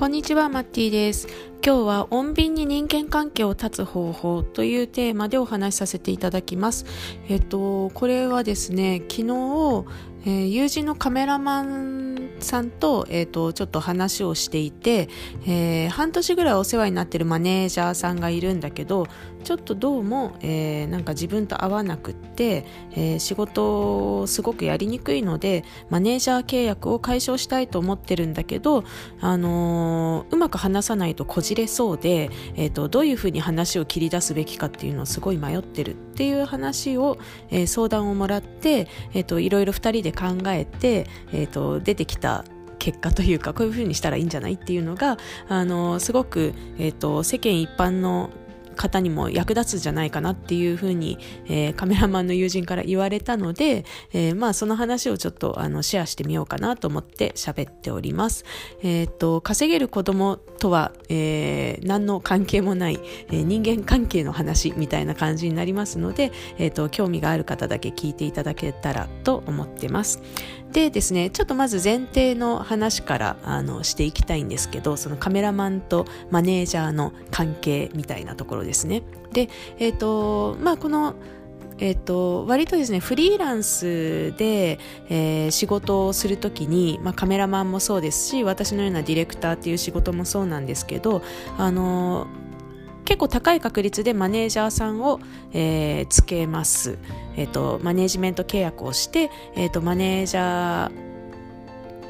こんにちは、マッティです。今日は穏便に人間関係を断つ方法というテーマでお話しさせていただきます。えっと、これはですね、昨日、えー、友人のカメラマンさんと、えっ、と、ちょっと話をしていて、えー、半年ぐらいお世話になってるマネージャーさんがいるんだけど、ちょっとどうも、えー、なんか自分と合わなくて、えー、仕事すごくやりにくいので、マネージャー契約を解消したいと思ってるんだけど、あのー、うまく話さないとこじれそうで、えっ、と、どういうふうに話を切り出すべきかっていうのをすごい迷ってるっていう話を、え相談をもらって、えっ、と、いろいろ二人で考えて、えーと、出てきた結果というかこういうふうにしたらいいんじゃないっていうのがあのすごく、えーと世間一般の方にも役立つんじゃないかなっていうふうに、えー、カメラマンの友人から言われたので、えー、まあその話をちょっとあのシェアしてみようかなと思って喋っております。えっ、と、稼げる子供とは、えー、何の関係もない、え人間関係の話みたいな感じになりますので、えっ、と、興味がある方だけ聞いていただけたらと思ってます。でですね、ちょっとまず前提の話からあのしていきたいんですけど、そのカメラマンとマネージャーの関係みたいなところですね。で、えっ、ー、と、まあこのえっ、と、割とですね、フリーランスで、えー、仕事をするときに、まあ、カメラマンもそうですし、私のようなディレクターっていう仕事もそうなんですけど、あの結構高い確率でマネージャーさんを、えー、つけます。え、ー、と、マネージメント契約をして、え、ー、と、マネージャー、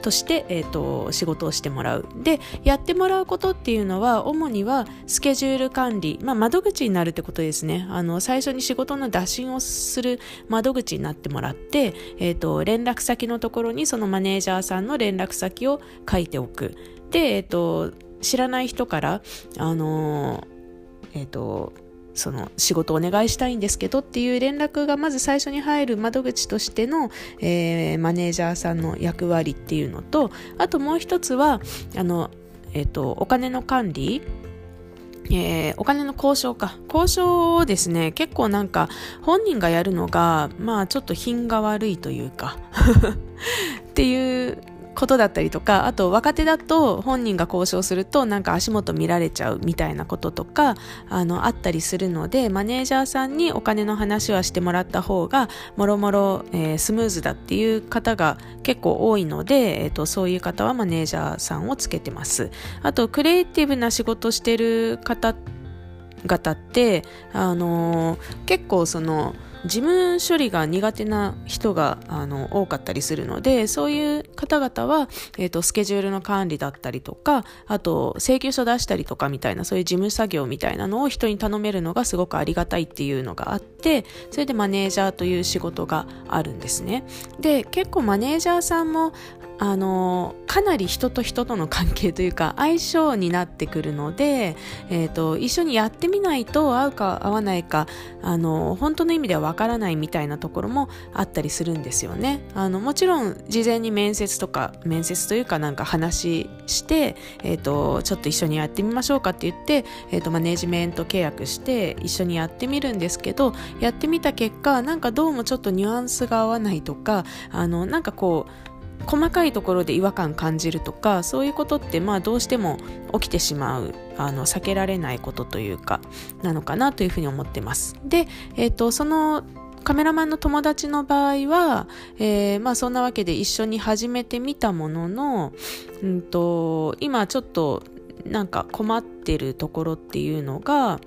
として、えーと、仕事をしてもらう。で、やってもらうことっていうのは、主にはスケジュール管理、まあ、窓口になるってことですね。あの、最初に仕事の打診をする窓口になってもらって、え、ー、と、連絡先のところにそのマネージャーさんの連絡先を書いておく。で、え、ー、と、知らない人から、あのえっ、ー、と、その仕事お願いしたいんですけどっていう連絡がまず最初に入る窓口としての、えー、マネージャーさんの役割っていうのとあともう一つはあの、えっ、ー、とお金の管理えー、お金の交渉か。交渉をですね、結構なんか本人がやるのが、まあちょっと品が悪いというか っていうことだったりとか、あと若手だと本人が交渉するとなんか足元見られちゃうみたいなこととか、あの、あったりするので、マネージャーさんにお金の話はしてもらった方が、もろもろ、え、スムーズだっていう方が結構多いので、え、ー、と、そういう方はマネージャーさんをつけてます。あと、クリエイティブな仕事してる方方って、あのー、結構その、事務処理が苦手な人があの多かったりするのでそういう方々は、えーと、スケジュールの管理だったりとかあと請求書出したりとかみたいなそういう事務作業みたいなのを人に頼めるのがすごくありがたいっていうのがあってそれでマネージャーという仕事があるんですね。で結構マネージャーさんもあのかなり人と人との関係というか相性になってくるので、えーと、一緒にやってみないと合うか合わないかあの本当の意味ではわからないみたいなところもあったりするんですよね。あのもちろん事前に面接とか面接というかなんか話して、えーと、ちょっと一緒にやってみましょうかって言って、えーとマネジメント契約して一緒にやってみるんですけどやってみた結果なんかどうもちょっとニュアンスが合わないとかあのなんかこう細かいところで違和感感じるとかそういうことってまあどうしても起きてしまうあの避けられないことというかなのかなというふうに思ってます。で、えーと、そのカメラマンの友達の場合は、えー、まあそんなわけで一緒に始めてみたものの、うんと、今ちょっとなんか困ってるところっていうのが、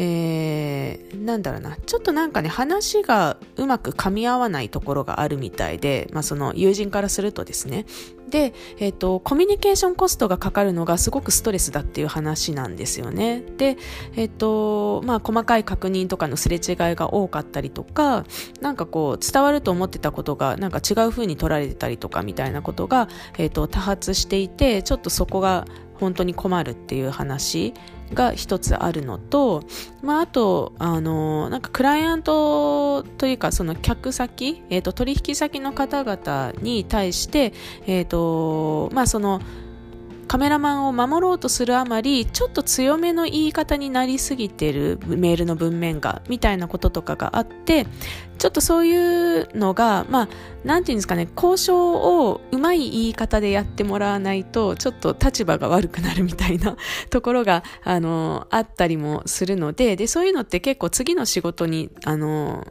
えー、なんだろうな、ちょっとなんかね、話がうまく噛み合わないところがあるみたいで、まあその友人からするとですね。で、えっ、ー、と、コミュニケーションコストがかかるのがすごくストレスだっていう話なんですよね。で、えっ、ー、と、まあ細かい確認とかのすれ違いが多かったりとか、なんかこう、伝わると思ってたことがなんか違う風に取られてたりとかみたいなことが、えっ、と、多発していて、ちょっとそこが本当に困るっていう話が一つあるのと、まあ、あと、あの、なんかクライアントというか、その客先、えっ、ー、と、取引先の方々に対して、えっ、ー、と、まあ、その、カメラマンを守ろうとするあまりちょっと強めの言い方になりすぎてるメールの文面がみたいなこととかがあってちょっとそういうのがまあなんていうんですかね交渉をうまい言い方でやってもらわないとちょっと立場が悪くなるみたいな ところがあのあったりもするのででそういうのって結構次の仕事にあの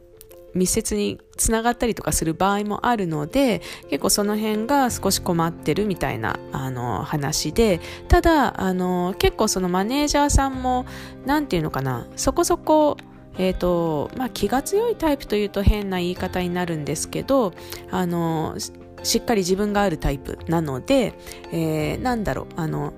密接につながったりとかする場合もあるので結構その辺が少し困ってるみたいなあの話で。ただあの結構そのマネージャーさんも何て言うのかなそこそこえーとまあ、気が強いタイプというと変な言い方になるんですけどあのしっかり自分があるタイプなので、えー、なんだろうあの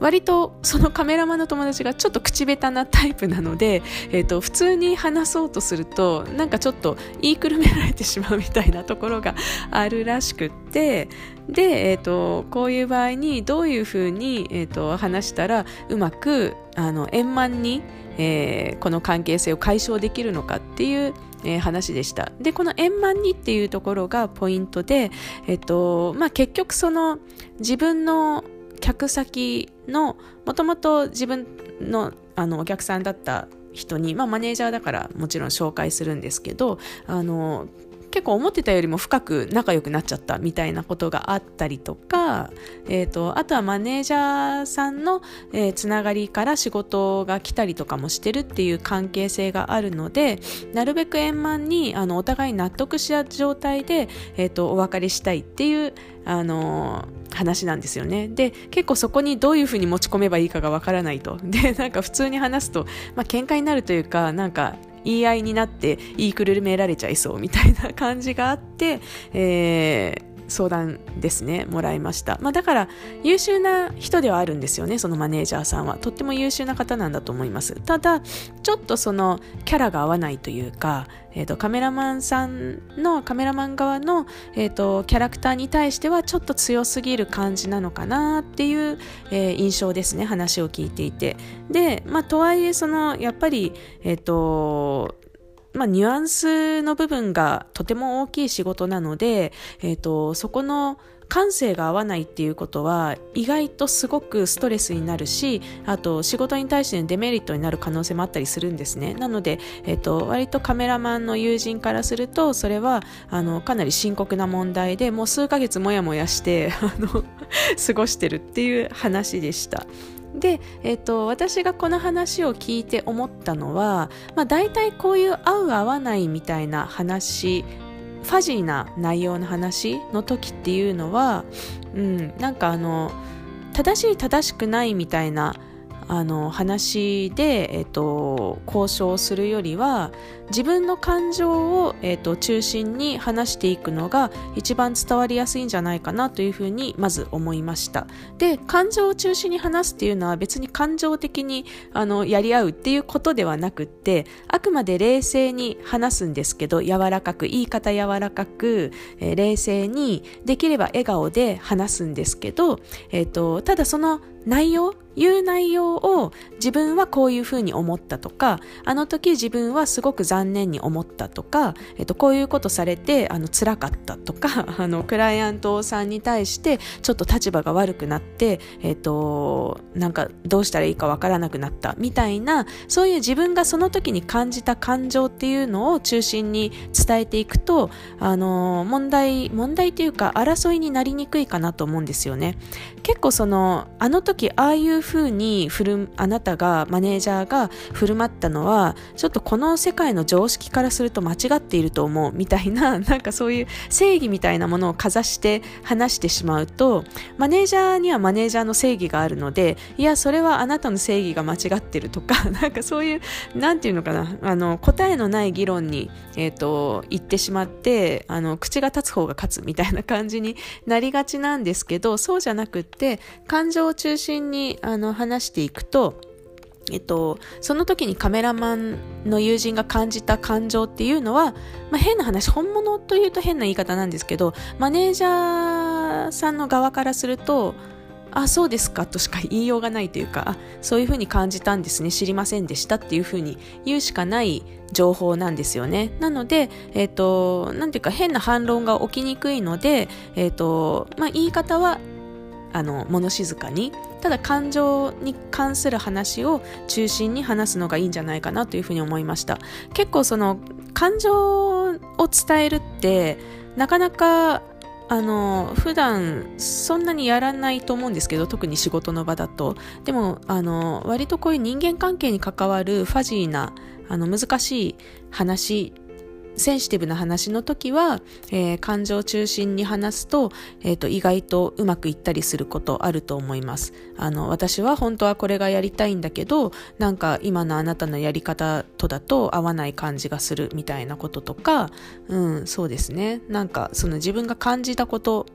割とそのカメラマンの友達がちょっと口下手なタイプなので、えーと、普通に話そうとするとなんかちょっと言いくるめられてしまうみたいなところがあるらしくってで、えーと、こういう場合にどういうふうに、えーと、話したらうまくあの円満に、えー、この関係性を解消できるのかっていうえー、話でした。で、この円満にっていうところがポイントで、えっと、まあ、結局その自分の客先のもともと自分のあのお客さんだった人に、まあ、マネージャーだからもちろん紹介するんですけどあの結構思ってたよりも深く仲良くなっちゃったみたいなことがあったりとか、えーと、あとはマネージャーさんの、えー、つながりから仕事が来たりとかもしてるっていう関係性があるのでなるべく円満にあのお互い納得した状態で、えーと、お別れしたいっていうあの話なんですよね。で、結構そこにどういうふうに持ち込めばいいかがわからないと。で、なんか普通に話すと、まあ喧嘩になるというか、なんか言い合いになって言いくるめられちゃいそうみたいな感じがあって、えー相談ですねもらいました、まあ、だから優秀な人ではあるんですよねそのマネージャーさんは。とっても優秀な方なんだと思います。ただちょっとそのキャラが合わないというか、えーと、カメラマンさんのカメラマン側の、えーと、キャラクターに対してはちょっと強すぎる感じなのかなっていう、えー、印象ですね話を聞いていて。で、まあ、とはいえそのやっぱりえっ、ー、とまあ、ニュアンスの部分がとても大きい仕事なので、えっ、ー、と、そこの感性が合わないっていうことは意外とすごくストレスになるしあと仕事に対してのデメリットになる可能性もあったりするんですね。なので、えっと、割とカメラマンの友人からするとそれはあのかなり深刻な問題でもう数ヶ月もやもやして あの過ごしてるっていう話でした。で、えーと、私がこの話を聞いて思ったのは、まあ、大体こういう合う合わないみたいな話ファジーな内容の話の時っていうのは、うん、なんかあの正しい正しくないみたいなあの話で、えっと、交渉するよりは自分の感情を、えっと、中心に話していくのが一番伝わりやすいんじゃないかなというふうにまず思いました。で感情を中心に話すっていうのは別に感情的にあのやり合うっていうことではなくってあくまで冷静に話すんですけど柔らかく言い方柔らかく、えー、冷静にできれば笑顔で話すんですけど、えっと、ただその内容言う内容を自分はこういうふうに思ったとか、あの時自分はすごく残念に思ったとか、えっと、こういうことされて、あの、辛かったとか、あの、クライアントさんに対してちょっと立場が悪くなって、えっと、なんかどうしたらいいかわからなくなったみたいな、そういう自分がその時に感じた感情っていうのを中心に伝えていくと、あの、問題、問題っていうか争いになりにくいかなと思うんですよね。結構その、あの時ああいう風に振る、あなたが、マネージャーが振る舞ったのは、ちょっとこの世界の常識からすると間違っていると思う、みたいな、なんかそういう正義みたいなものをかざして話してしまうと、マネージャーにはマネージャーの正義があるので、いや、それはあなたの正義が間違ってるとか、なんかそういう、なんていうのかな、あの、答えのない議論に、えっ、ー、と、言ってしまって、あの、口が立つ方が勝つみたいな感じになりがちなんですけど、そうじゃなくって、感情を中心にあの話していくと、えっと、その時にカメラマンの友人が感じた感情っていうのは、まあ、変な話、本物というと変な言い方なんですけど、マネージャーさんの側からすると、あ、そうですかとしか言いようがないというか、そういうふうに感じたんですね、知りませんでしたっていうふうに言うしかない情報なんですよね。なので、えっ、ー、と、なんていうか変な反論が起きにくいので、えっ、ー、と、まあ、言い方はあの物静かにただ感情に関する話を中心に話すのがいいんじゃないかなというふうに思いました。結構その感情を伝えるってなかなかあの普段そんなにやらないと思うんですけど特に仕事の場だと。でもあの割とこういう人間関係に関わるファジーなあの難しい話センシティブな話の時は、えー、感情中心に話すと,、えーと、意外とうまくいったりすることあると思います。あの私は本当はこれがやりたいんだけどなんか今のあなたのやり方とだと合わない感じがするみたいなこととかうんそうですね。なんかその自分が感じたこと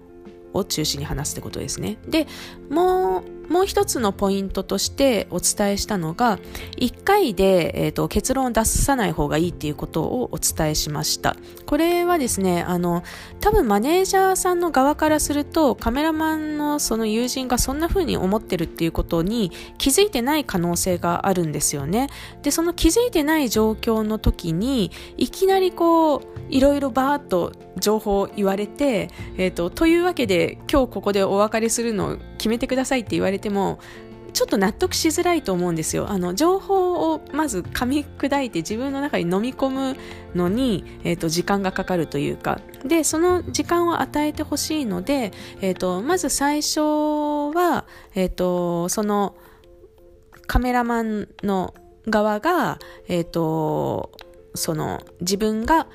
を中心に話すってことですね。で、もう、もう一つのポイントとしてお伝えしたのが、1回で、えーと、結論を出さない方がいいっていうことをお伝えしました。これはですね、あの、多分マネージャーさんの側からすると、カメラマンのその友人がそんな風に思ってるっていうことに気づいてない可能性があるんですよね。で、その気づいてない状況の時に、いきなりこう、いろいろバーっと情報を言われて、えーと、というわけで今日ここでお別れするのを決めてくださいって言われてもちょっと納得しづらいと思うんですよ。あの情報をまず噛み砕いて自分の中に飲み込むのに、えーと、時間がかかるというかでその時間を与えてほしいので、えーと、まず最初は、えーとそのカメラマンの側が、えー、とその自分が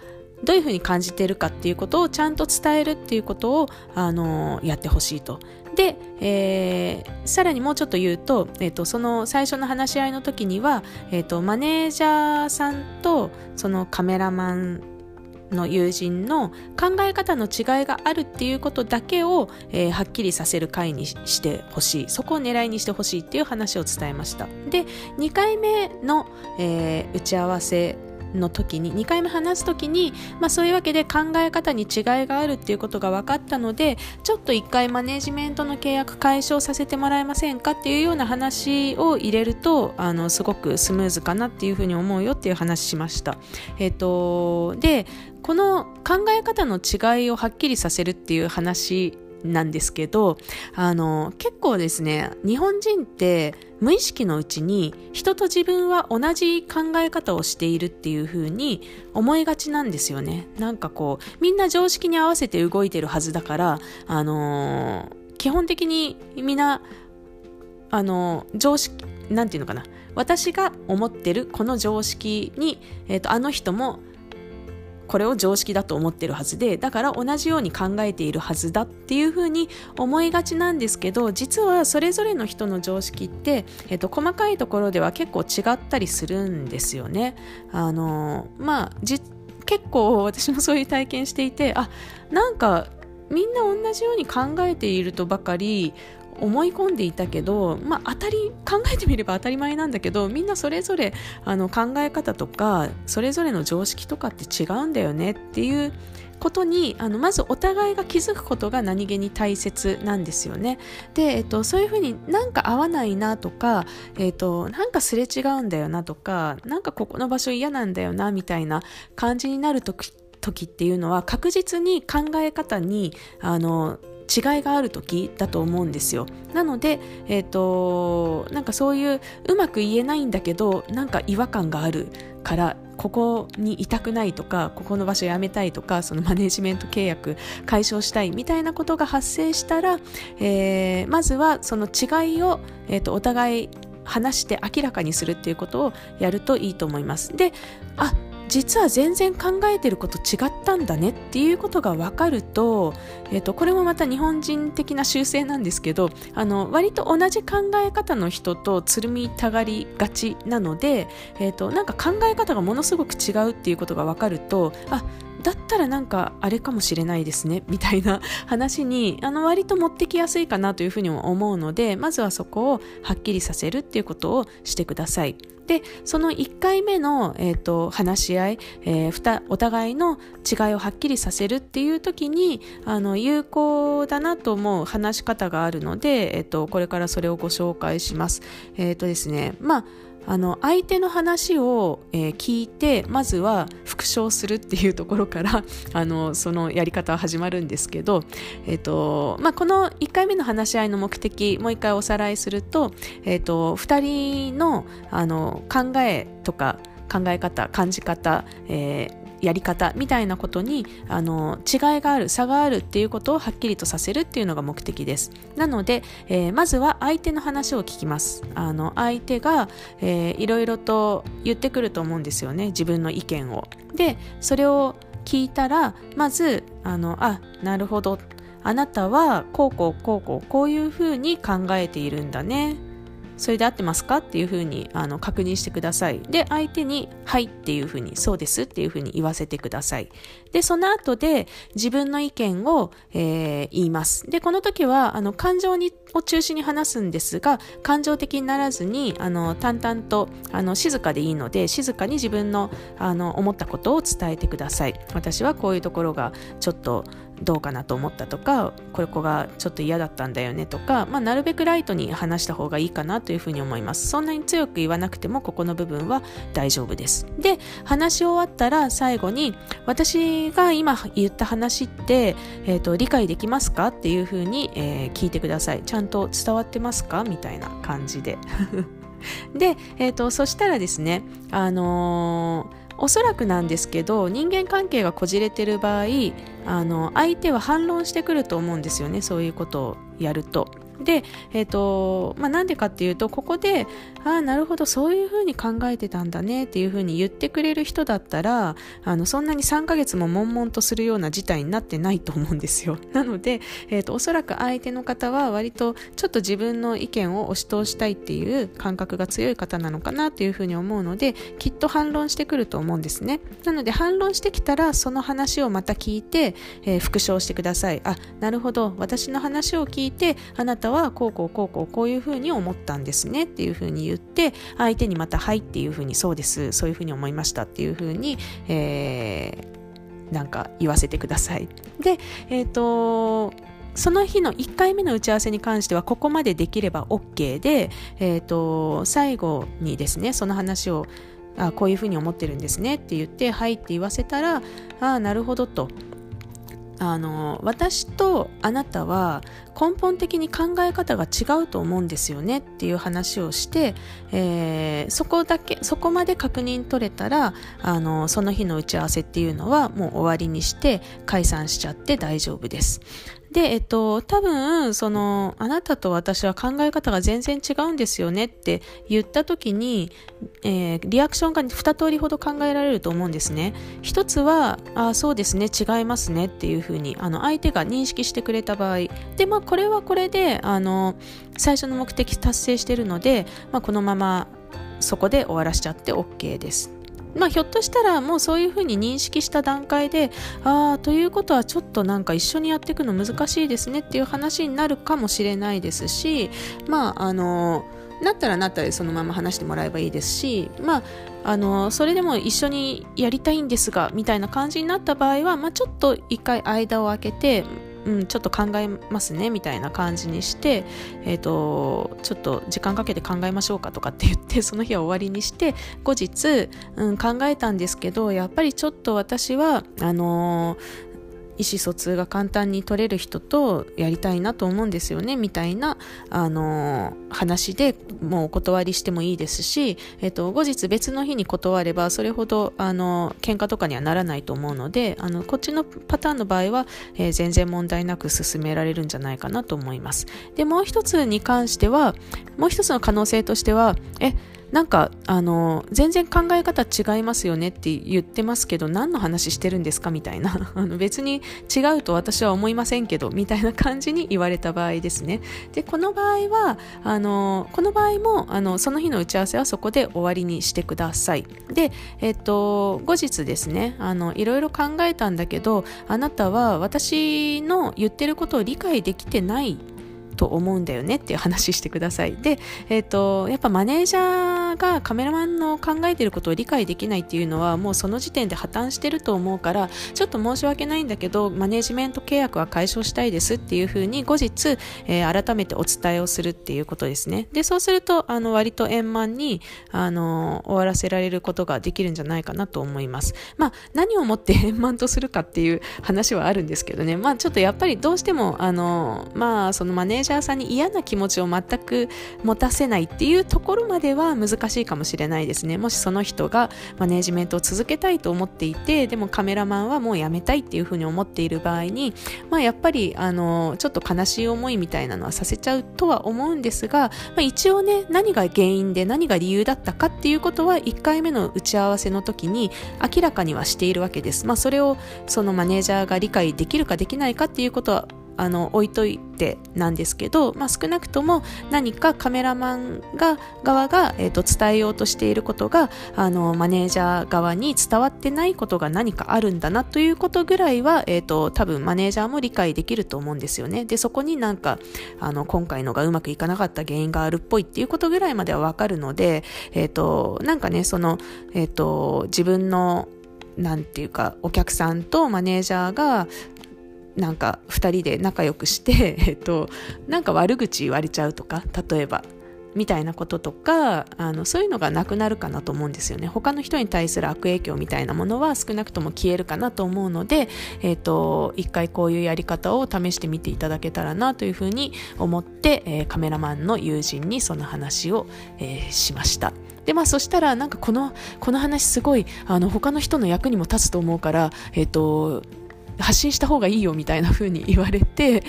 どういうふうに感じているかっていうことをちゃんと伝えるっていうことを、あのやってほしいと。で、えー、さらにもうちょっと言うと、え、ー、と、その最初の話し合いの時には、えっ、ー、と、マネージャーさんと、そのカメラマンの友人の考え方の違いがあるっていうことだけを、えー、はっきりさせる回にしてほしいそこを狙いにしてほしいっていう話を伝えましたで2回目の、えー、打ち合わせの時に2回目話す時に、まあ、そういうわけで考え方に違いがあるっていうことが分かったのでちょっと1回マネジメントの契約解消させてもらえませんかっていうような話を入れるとあのすごくスムーズかなっていうふうに思うよっていう話しました。えっ、ー、とでこの考え方の違いをはっきりさせるっていう話なんですけど、あの、結構ですね、日本人って無意識のうちに人と自分は同じ考え方をしているっていう風に思いがちなんですよね。なんかこう、みんな常識に合わせて動いてるはずだから、あのー、基本的にみんな、あのー、常識、なんていうのかな。私が思ってるこの常識に、えっ、ー、と、あの人もこれを常識だと思ってるはずでだから同じように考えているはずだっていうふうに思いがちなんですけど実はそれぞれの人の常識って、えっと、細かいところでは結構違ったりするんですよね。あのまあ結構私もそういう体験していてあなんかみんな同じように考えているとばかり思い込んでいたけど、まあ、当たり考えてみれば当たり前なんだけどみんなそれぞれあの考え方とかそれぞれの常識とかって違うんだよねっていうことにあのまずお互いが気づくことが何気に大切なんですよね。で、えっと、そういうふうになんか合わないなとか、えっと、なんかすれ違うんだよなとかなんかここの場所嫌なんだよなみたいな感じになると時っていうのは確実に考え方にあの違いがある時だと思うんですよなので、えーと、なんかそういううまく言えないんだけどなんか違和感があるからここにいたくないとかここの場所辞めたいとかそのマネジメント契約解消したいみたいなことが発生したら、えー、まずはその違いを、えーとお互い話して明らかにするっていうことをやるといいと思います。であ実は全然考えてること違ったんだねっていうことが分かると、えーと、これもまた日本人的な習性なんですけどあの割と同じ考え方の人とつるみたがりがちなので、えーと、なんか考え方がものすごく違うっていうことが分かるとあだったらなんかあれかもしれないですね みたいな話にあの割と持ってきやすいかなというふうにも思うのでまずはそこをはっきりさせるっていうことをしてください。でその1回目の、えーと、話し合い、えー、お互いの違いをはっきりさせるっていう時にあの有効だなと思う話し方があるので、えーと、これからそれをご紹介します。えっ、ー、とですねまああの相手の話を、えー、聞いてまずは復唱するっていうところから あのそのやり方は始まるんですけど、えーとまあ、この1回目の話し合いの目的もう一回おさらいすると,、えーと、2人のあの考えとか考え方感じ方、えーやり方みたいなことにあの違いがある差があるっていうことをはっきりとさせるっていうのが目的です。なので、えー、まずは相手の話を聞きます。あの相手が、えー、いろいろと言ってくると思うんですよね。自分の意見を。でそれを聞いたらまずあのあなるほど。あなたはこうこうこうこうこういうふうに考えているんだね。それで合ってますか？っていうふうにあの確認してください。で、相手に、はいっていうふうに、そうですっていうふうに言わせてください。で、その後で自分の意見を、えー、言います。で、この時は、あの、感情にを中心に話すんですが、感情的にならずに、あの、淡々と、あの、静かでいいので、静かに自分の、あの、思ったことを伝えてください。私はこういうところがちょっと、どうかなと思ったとかこれ子がちょっと嫌だったんだよねとか、まあ、なるべくライトに話した方がいいかなというふうに思います。そんなに強く言わなくてもここの部分は大丈夫です。で話し終わったら最後に私が今言った話って、えーと、理解できますか？っていうふうに、えー、聞いてください。ちゃんと伝わってますか？みたいな感じで。で、えーとそしたらですねあのーおそらくなんですけど人間関係がこじれてる場合あの相手は反論してくると思うんですよねそういうことをやると。で、えーとまあ、なんでかっていうとここでああなるほどそういうふうに考えてたんだねっていうふうに言ってくれる人だったらあのそんなに3ヶ月も悶々とするような事態になってないと思うんですよ。なので、えーと、おそらく相手の方は割とちょっと自分の意見を押し通したいっていう感覚が強い方なのかなっていうふうに思うのできっと反論してくると思うんですね。なので反論してきたらその話をまた聞いて、えー、復唱してください。あなるほど。私の話を聞いてあなたはこうこうこうこうこういうふうに思ったんですねっていうふうに言って相手にまた「はい」っていうふうに「そうですそういうふうに思いました」っていうふうに、えー、なんか言わせてください。でえっ、ー、とその日の1回目の打ち合わせに関してはここまでできれば OK で、えーと、最後にですねその話をあこういうふうに思ってるんですねって言って「はい」って言わせたら「ああなるほど」とあの私とあなたは根本的に考え方が違うと思うんですよねっていう話をして、えー、そこだけそこまで確認取れたらあのその日の打ち合わせっていうのはもう終わりにして解散しちゃって大丈夫です。で、えっと、多分、その、あなたと私は考え方が全然違うんですよねって言った時に、えー、リアクションが2通りほど考えられると思うんですね。一つは、あそうですね、違いますねっていうふうに、あの、相手が認識してくれた場合。で、まあ、これはこれで、あの、最初の目的達成してるので、まあ、このままそこで終わらしちゃって OK です。まあ、ひょっとしたらもうそういうふうに認識した段階でああということはちょっとなんか一緒にやっていくの難しいですねっていう話になるかもしれないですしまああのなったらなったでそのまま話してもらえばいいですし、まあ、あのそれでも一緒にやりたいんですがみたいな感じになった場合は、まあ、ちょっと一回間を空けてうん、ちょっと考えますねみたいな感じにして、えーと、ちょっと時間かけて考えましょうかとかって言って その日は終わりにして後日、うん、考えたんですけどやっぱりちょっと私はあのー意思疎通が簡単に取れる人とやりたいなと思うんですよねみたいな、あの話でもうお断りしてもいいですし、えっと、後日別の日に断ればそれほどあの喧嘩とかにはならないと思うのであのこっちのパターンの場合は、えー、全然問題なく進められるんじゃないかなと思います。でもう一つに関してはもう一つの可能性としてはえなんかあの全然考え方違いますよねって言ってますけど何の話してるんですかみたいな。あの別に違うと私は思いませんけどみたいな感じに言われた場合ですね。でこの場合はあのこの場合もあのその日の打ち合わせはそこで終わりにしてください。でえっと後日ですねあのいろいろ考えたんだけどあなたは私の言ってることを理解できてないと思うんだよねっていう話してください。で、えーと、やっぱマネージャーがカメラマンの考えてることを理解できないっていうのはもうその時点で破綻してると思うからちょっと申し訳ないんだけどマネジメント契約は解消したいですっていうふうに後日、えー、改めてお伝えをするっていうことですね。でそうするとあの割と円満にあの終わらせられることができるんじゃないかなと思います。まあ何をもって 円満とするかっていう話はあるんですけどね。まあちょっとやっぱりどうしてもあのまあそのマネージャーシャーさんに嫌な気持ちを全く持たせないっていうところまでは難しいかもしれないですね。もしその人がマネージメントを続けたいと思っていてでもカメラマンはもうやめたいっていうふうに思っている場合に、まあ、やっぱりあのちょっと悲しい思いみたいなのはさせちゃうとは思うんですが、まあ、一応ね何が原因で何が理由だったかっていうことは1回目の打ち合わせの時に明らかにはしているわけです、まあ、それをそのマネージャーが理解できるかできないかっていうことはあの置いといてなんですけど、まあ、少なくとも何かカメラマンが側が、えーと、伝えようとしていることがあのマネージャー側に伝わってないことが何かあるんだなということぐらいは、えーと、多分マネージャーも理解できると思うんですよね。でそこになんかあの今回のがうまくいかなかった原因があるっぽいっていうことぐらいまではわかるので、えーと、なんかねその、えー、と自分のなんていうかお客さんとマネージャーがなんか2人で仲良くして、えっと、なんか悪口言われちゃうとか例えばみたいなこととかあのそういうのがなくなるかなと思うんですよね他の人に対する悪影響みたいなものは少なくとも消えるかなと思うので、えーと、一回こういうやり方を試してみていただけたらなというふうに思って、えー、カメラマンの友人にその話を、えー、しました。でまあそしたらなんかこのこの話すごいあの他の人の役にも立つと思うから、えーと発信した方がいいよみたいな風に言われて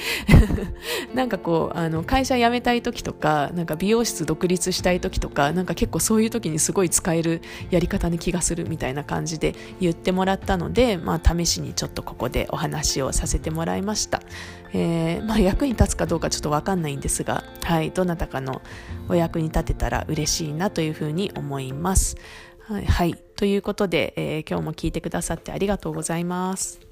なんかこうあの会社辞めたい時とかなんか美容室独立したい時とかなんか結構そういう時にすごい使えるやり方に気がするみたいな感じで言ってもらったので、まあ、試しにちょっとここでお話をさせてもらいました、えー、まあ、役に立つかどうかちょっと分かんないんですが、はい、どなたかのお役に立てたら嬉しいなというふうに思います。はい、はい、ということで、えー、今日も聞いてくださってありがとうございます。